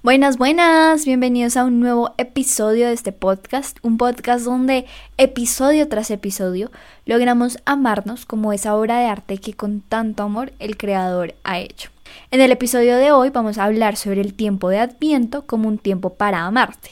Buenas, buenas, bienvenidos a un nuevo episodio de este podcast, un podcast donde episodio tras episodio logramos amarnos como esa obra de arte que con tanto amor el creador ha hecho. En el episodio de hoy vamos a hablar sobre el tiempo de Adviento como un tiempo para amarte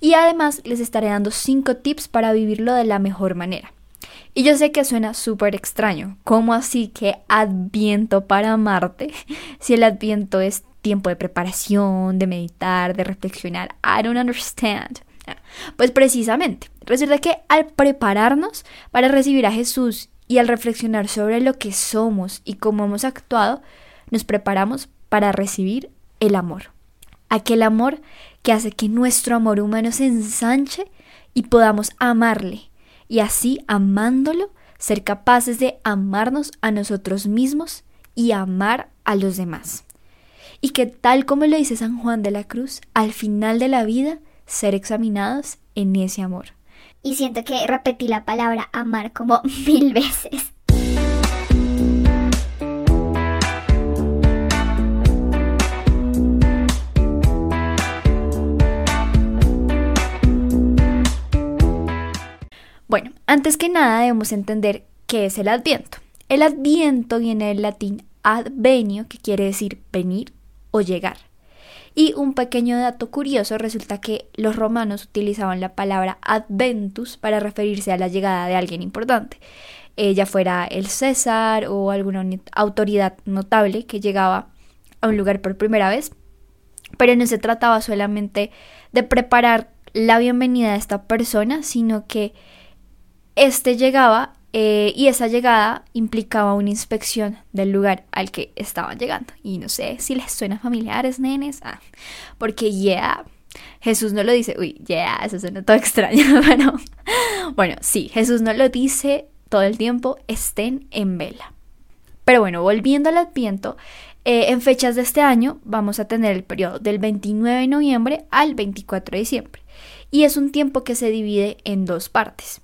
y además les estaré dando 5 tips para vivirlo de la mejor manera. Y yo sé que suena súper extraño, ¿cómo así que Adviento para amarte? Si el Adviento es tiempo de preparación, de meditar, de reflexionar. I don't understand. Pues precisamente, resulta que al prepararnos para recibir a Jesús y al reflexionar sobre lo que somos y cómo hemos actuado, nos preparamos para recibir el amor. Aquel amor que hace que nuestro amor humano se ensanche y podamos amarle. Y así, amándolo, ser capaces de amarnos a nosotros mismos y amar a los demás y que tal como lo dice San Juan de la Cruz, al final de la vida, ser examinados en ese amor. Y siento que repetí la palabra amar como mil veces. Bueno, antes que nada debemos entender qué es el adviento. El adviento viene del latín advenio, que quiere decir venir o llegar. Y un pequeño dato curioso resulta que los romanos utilizaban la palabra adventus para referirse a la llegada de alguien importante, ya fuera el César o alguna autoridad notable que llegaba a un lugar por primera vez, pero no se trataba solamente de preparar la bienvenida a esta persona, sino que éste llegaba eh, y esa llegada implicaba una inspección del lugar al que estaban llegando. Y no sé si les suena familiares, nenes. Ah, porque yeah, Jesús no lo dice. Uy, yeah, eso suena todo extraño. Pero bueno, sí, Jesús no lo dice todo el tiempo. Estén en vela. Pero bueno, volviendo al Adviento, eh, en fechas de este año vamos a tener el periodo del 29 de noviembre al 24 de diciembre. Y es un tiempo que se divide en dos partes.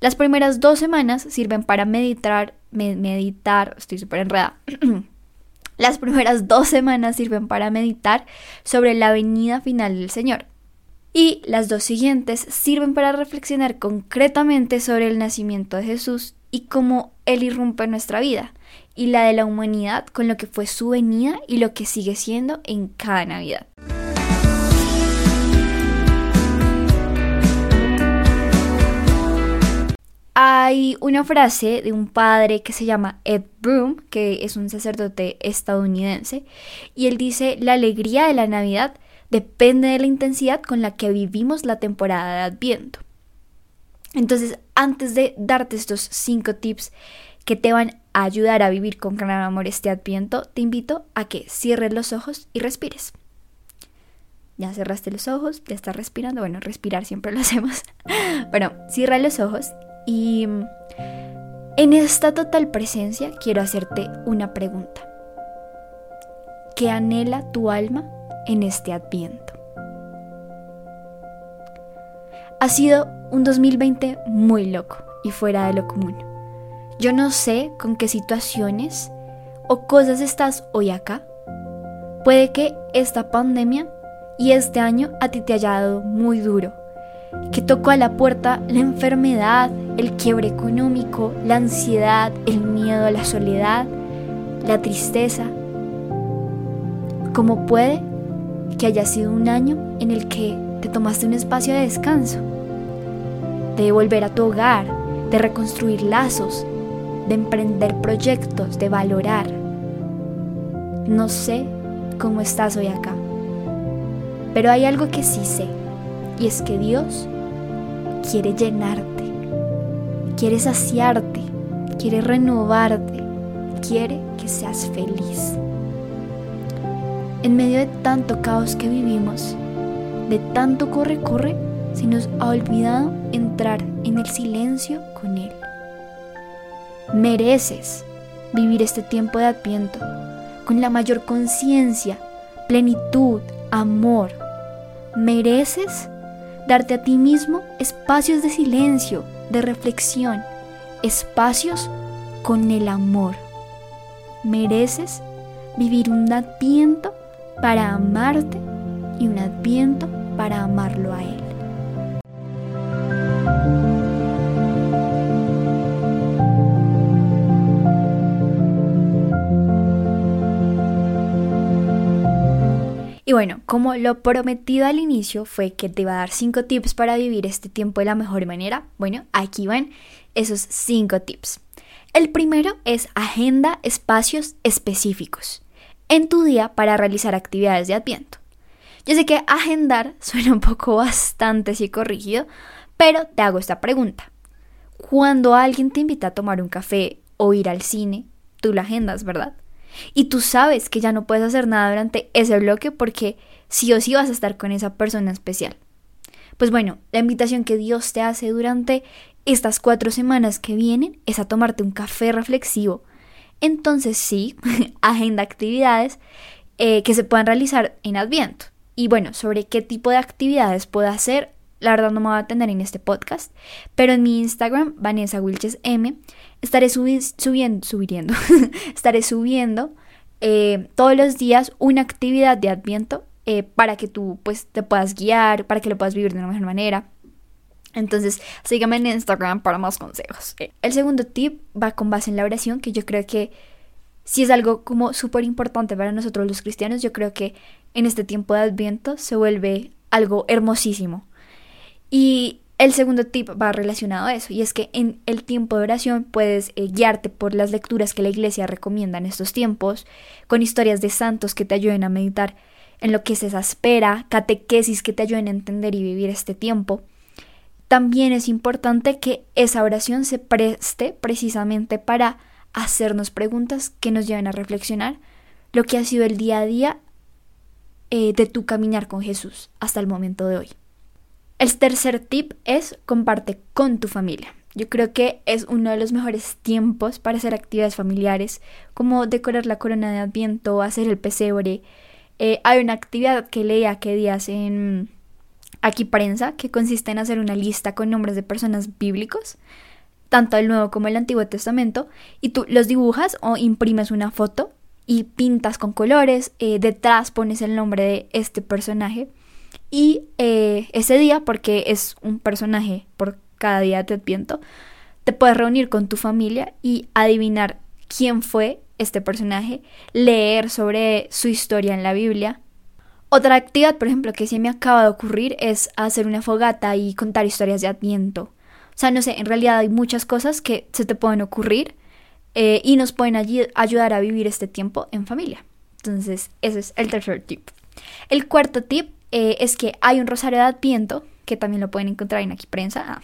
Las primeras dos semanas sirven para meditar, meditar, estoy súper enredada. Las primeras dos semanas sirven para meditar sobre la venida final del Señor. Y las dos siguientes sirven para reflexionar concretamente sobre el nacimiento de Jesús y cómo Él irrumpe en nuestra vida y la de la humanidad con lo que fue su venida y lo que sigue siendo en cada Navidad. Hay una frase de un padre que se llama Ed Broom, que es un sacerdote estadounidense, y él dice, la alegría de la Navidad depende de la intensidad con la que vivimos la temporada de Adviento. Entonces, antes de darte estos cinco tips que te van a ayudar a vivir con gran amor este Adviento, te invito a que cierres los ojos y respires. Ya cerraste los ojos, ya estás respirando. Bueno, respirar siempre lo hacemos. Bueno, cierra los ojos y en esta total presencia quiero hacerte una pregunta. ¿Qué anhela tu alma en este adviento? Ha sido un 2020 muy loco y fuera de lo común. Yo no sé con qué situaciones o cosas estás hoy acá. Puede que esta pandemia y este año a ti te haya dado muy duro que tocó a la puerta la enfermedad, el quiebre económico, la ansiedad, el miedo la soledad, la tristeza. ¿Cómo puede que haya sido un año en el que te tomaste un espacio de descanso, de volver a tu hogar, de reconstruir lazos, de emprender proyectos, de valorar? No sé cómo estás hoy acá, pero hay algo que sí sé y es que Dios quiere llenarte, quiere saciarte, quiere renovarte, quiere que seas feliz. En medio de tanto caos que vivimos, de tanto corre-corre, se nos ha olvidado entrar en el silencio con Él. Mereces vivir este tiempo de adviento con la mayor conciencia, plenitud, amor. Mereces darte a ti mismo espacios de silencio, de reflexión, espacios con el amor. Mereces vivir un adviento para amarte y un adviento para amarlo a Él. Bueno, como lo prometido al inicio fue que te iba a dar 5 tips para vivir este tiempo de la mejor manera, bueno, aquí van esos 5 tips. El primero es agenda espacios específicos en tu día para realizar actividades de Adviento. Yo sé que agendar suena un poco bastante psicorrígido, pero te hago esta pregunta. Cuando alguien te invita a tomar un café o ir al cine, tú la agendas, ¿verdad? Y tú sabes que ya no puedes hacer nada durante ese bloque porque sí o sí vas a estar con esa persona especial. Pues bueno, la invitación que Dios te hace durante estas cuatro semanas que vienen es a tomarte un café reflexivo. Entonces sí, agenda actividades eh, que se puedan realizar en Adviento. Y bueno, sobre qué tipo de actividades puedo hacer, la verdad no me voy a atender en este podcast, pero en mi Instagram, Vanessa Wilches M, estaré subiendo, subiendo, estaré subiendo eh, todos los días una actividad de Adviento eh, para que tú pues te puedas guiar, para que lo puedas vivir de una mejor manera. Entonces, sígame en Instagram para más consejos. Eh, el segundo tip va con base en la oración, que yo creo que si es algo como súper importante para nosotros los cristianos, yo creo que en este tiempo de Adviento se vuelve algo hermosísimo. Y el segundo tip va relacionado a eso, y es que en el tiempo de oración puedes eh, guiarte por las lecturas que la iglesia recomienda en estos tiempos, con historias de santos que te ayuden a meditar en lo que es esa espera, catequesis que te ayuden a entender y vivir este tiempo. También es importante que esa oración se preste precisamente para hacernos preguntas que nos lleven a reflexionar lo que ha sido el día a día eh, de tu caminar con Jesús hasta el momento de hoy. El tercer tip es comparte con tu familia. Yo creo que es uno de los mejores tiempos para hacer actividades familiares, como decorar la corona de Adviento, hacer el pesebre. Eh, hay una actividad que leía que días en Aquí Prensa, que consiste en hacer una lista con nombres de personas bíblicos, tanto el Nuevo como el Antiguo Testamento, y tú los dibujas o imprimes una foto y pintas con colores, eh, detrás pones el nombre de este personaje y eh, ese día, porque es un personaje por cada día de Adviento, te puedes reunir con tu familia y adivinar quién fue este personaje, leer sobre su historia en la Biblia. Otra actividad, por ejemplo, que se me acaba de ocurrir es hacer una fogata y contar historias de Adviento. O sea, no sé, en realidad hay muchas cosas que se te pueden ocurrir eh, y nos pueden ayudar a vivir este tiempo en familia. Entonces, ese es el tercer tip. El cuarto tip eh, es que hay un rosario de Adviento, que también lo pueden encontrar en Aquí Prensa. Ah,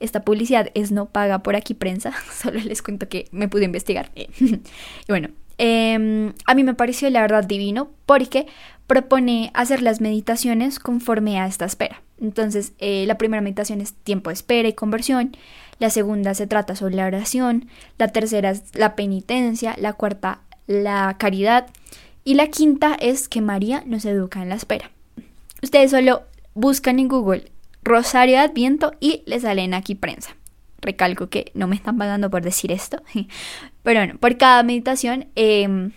esta publicidad es no paga por Aquí Prensa, solo les cuento que me pude investigar. y bueno, em, a mí me pareció la verdad divino porque propone hacer las meditaciones conforme a esta espera. Entonces, eh, la primera meditación es tiempo de espera y conversión, la segunda se trata sobre la oración, la tercera es la penitencia, la cuarta la caridad y la quinta es que María nos educa en la espera. Ustedes solo buscan en Google Rosario de Adviento y les salen aquí prensa. Recalco que no me están pagando por decir esto. Pero bueno, por cada meditación em,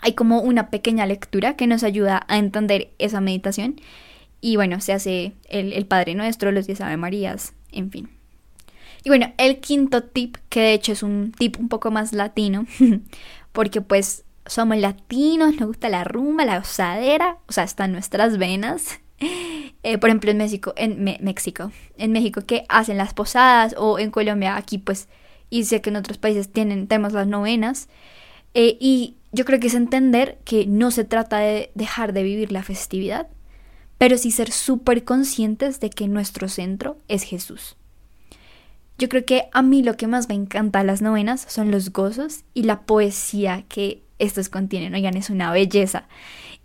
hay como una pequeña lectura que nos ayuda a entender esa meditación. Y bueno, se hace el, el Padre Nuestro, los diez Ave Marías, en fin. Y bueno, el quinto tip, que de hecho es un tip un poco más latino, porque pues somos latinos, nos gusta la rumba, la osadera, o sea, están nuestras venas. Eh, por ejemplo, en México, en México, en México que hacen las posadas o en Colombia, aquí pues, y sé que en otros países tienen, tenemos las novenas. Eh, y yo creo que es entender que no se trata de dejar de vivir la festividad, pero sí ser súper conscientes de que nuestro centro es Jesús. Yo creo que a mí lo que más me encanta de las novenas son los gozos y la poesía que estos contienen, oigan, es una belleza.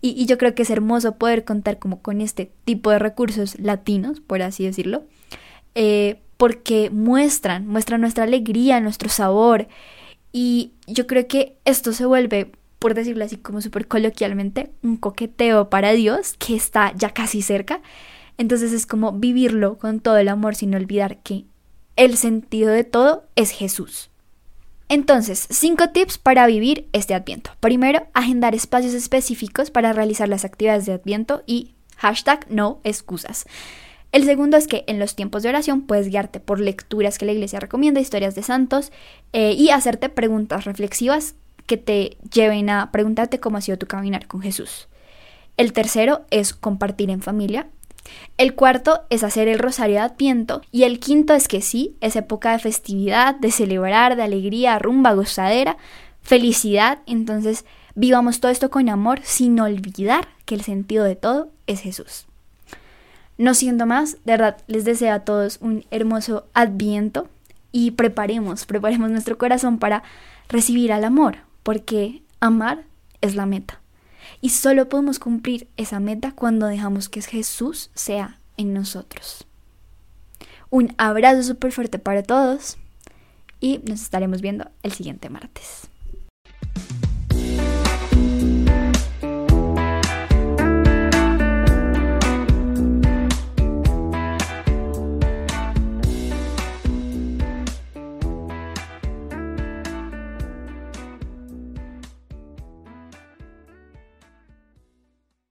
Y, yo creo que es hermoso poder contar como con este tipo de recursos latinos, por así decirlo, eh, porque muestran, muestran nuestra alegría, nuestro sabor. Y yo creo que esto se vuelve, por decirlo así como súper coloquialmente, un coqueteo para Dios que está ya casi cerca. Entonces es como vivirlo con todo el amor sin olvidar que el sentido de todo es Jesús. Entonces, cinco tips para vivir este adviento. Primero, agendar espacios específicos para realizar las actividades de adviento y Hashtag no excusas. El segundo es que en los tiempos de oración puedes guiarte por lecturas que la iglesia recomienda, historias de santos eh, y hacerte preguntas reflexivas que te lleven a preguntarte cómo ha sido tu caminar con Jesús. El tercero es compartir en familia. El cuarto es hacer el rosario de Adviento. Y el quinto es que sí, es época de festividad, de celebrar, de alegría, rumba, gozadera, felicidad. Entonces, vivamos todo esto con amor sin olvidar que el sentido de todo es Jesús. No siendo más, de verdad, les deseo a todos un hermoso adviento y preparemos, preparemos nuestro corazón para recibir al amor, porque amar es la meta. Y solo podemos cumplir esa meta cuando dejamos que Jesús sea en nosotros. Un abrazo súper fuerte para todos y nos estaremos viendo el siguiente martes.